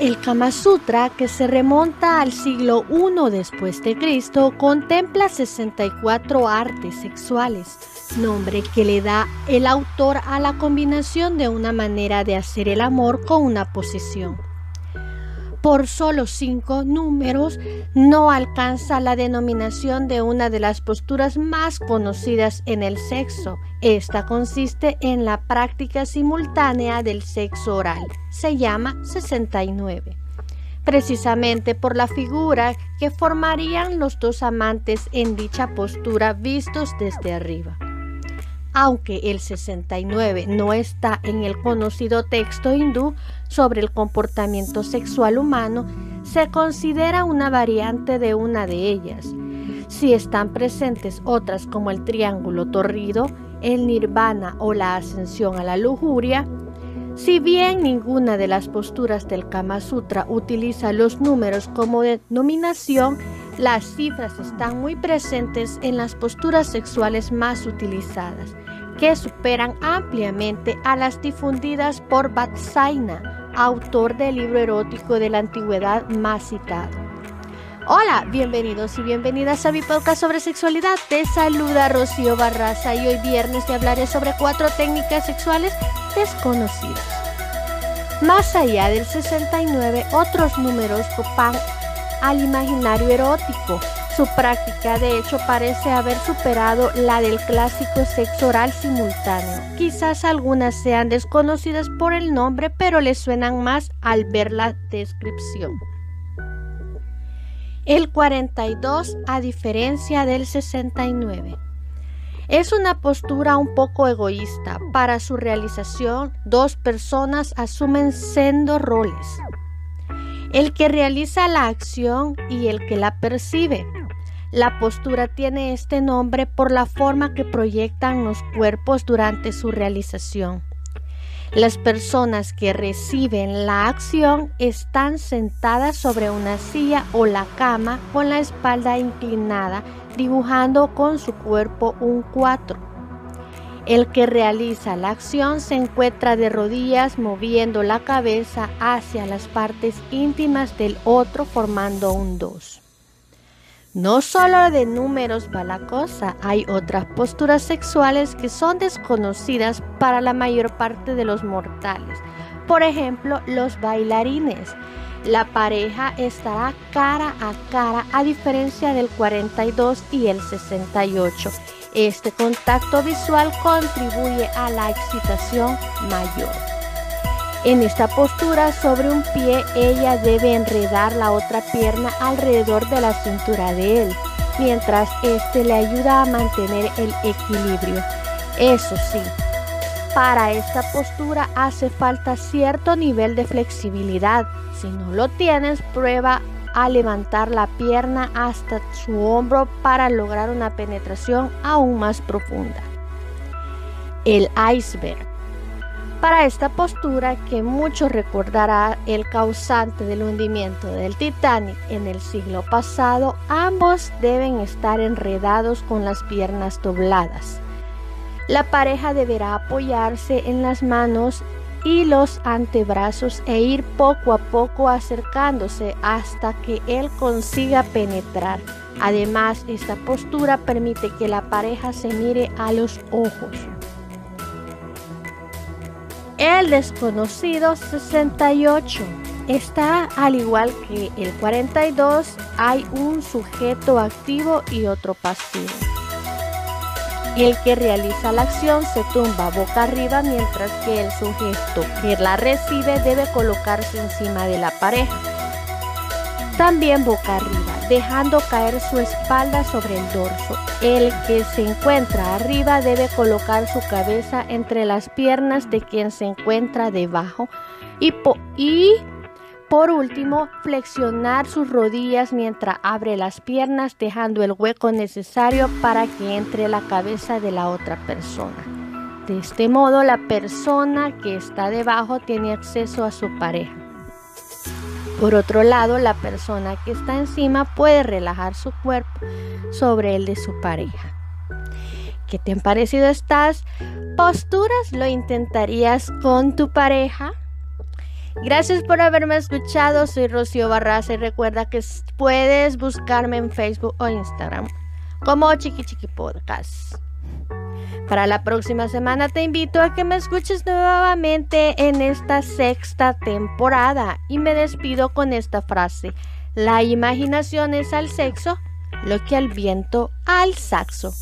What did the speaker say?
El Kama Sutra, que se remonta al siglo I después de Cristo, contempla 64 artes sexuales, nombre que le da el autor a la combinación de una manera de hacer el amor con una posición por solo cinco números no alcanza la denominación de una de las posturas más conocidas en el sexo. Esta consiste en la práctica simultánea del sexo oral. Se llama 69 precisamente por la figura que formarían los dos amantes en dicha postura vistos desde arriba. Aunque el 69 no está en el conocido texto hindú, sobre el comportamiento sexual humano se considera una variante de una de ellas. Si están presentes otras como el triángulo torrido, el nirvana o la ascensión a la lujuria, si bien ninguna de las posturas del Kama Sutra utiliza los números como denominación, las cifras están muy presentes en las posturas sexuales más utilizadas, que superan ampliamente a las difundidas por Vatsaina, autor del libro erótico de la antigüedad más citado. Hola, bienvenidos y bienvenidas a mi podcast sobre sexualidad. Te saluda Rocío Barraza y hoy viernes te hablaré sobre cuatro técnicas sexuales desconocidas. Más allá del 69, otros números copan al imaginario erótico su práctica de hecho parece haber superado la del clásico sexo oral simultáneo. Quizás algunas sean desconocidas por el nombre, pero les suenan más al ver la descripción. El 42 a diferencia del 69. Es una postura un poco egoísta. Para su realización, dos personas asumen sendo roles. El que realiza la acción y el que la percibe. La postura tiene este nombre por la forma que proyectan los cuerpos durante su realización. Las personas que reciben la acción están sentadas sobre una silla o la cama con la espalda inclinada, dibujando con su cuerpo un 4. El que realiza la acción se encuentra de rodillas moviendo la cabeza hacia las partes íntimas del otro formando un 2. No solo de números va la cosa, hay otras posturas sexuales que son desconocidas para la mayor parte de los mortales. Por ejemplo, los bailarines. La pareja estará cara a cara a diferencia del 42 y el 68. Este contacto visual contribuye a la excitación mayor. En esta postura sobre un pie ella debe enredar la otra pierna alrededor de la cintura de él, mientras éste le ayuda a mantener el equilibrio. Eso sí, para esta postura hace falta cierto nivel de flexibilidad. Si no lo tienes, prueba a levantar la pierna hasta su hombro para lograr una penetración aún más profunda. El iceberg. Para esta postura, que mucho recordará el causante del hundimiento del Titanic en el siglo pasado, ambos deben estar enredados con las piernas dobladas. La pareja deberá apoyarse en las manos y los antebrazos e ir poco a poco acercándose hasta que él consiga penetrar. Además, esta postura permite que la pareja se mire a los ojos. El desconocido 68 está al igual que el 42, hay un sujeto activo y otro pasivo. El que realiza la acción se tumba boca arriba mientras que el sujeto que la recibe debe colocarse encima de la pareja. También boca arriba dejando caer su espalda sobre el dorso. El que se encuentra arriba debe colocar su cabeza entre las piernas de quien se encuentra debajo y, por último, flexionar sus rodillas mientras abre las piernas dejando el hueco necesario para que entre la cabeza de la otra persona. De este modo, la persona que está debajo tiene acceso a su pareja. Por otro lado, la persona que está encima puede relajar su cuerpo sobre el de su pareja. ¿Qué te han parecido estas posturas? ¿Lo intentarías con tu pareja? Gracias por haberme escuchado. Soy Rocío Barraza y recuerda que puedes buscarme en Facebook o Instagram como Chiqui Chiqui Podcast. Para la próxima semana te invito a que me escuches nuevamente en esta sexta temporada y me despido con esta frase. La imaginación es al sexo lo que al viento al saxo.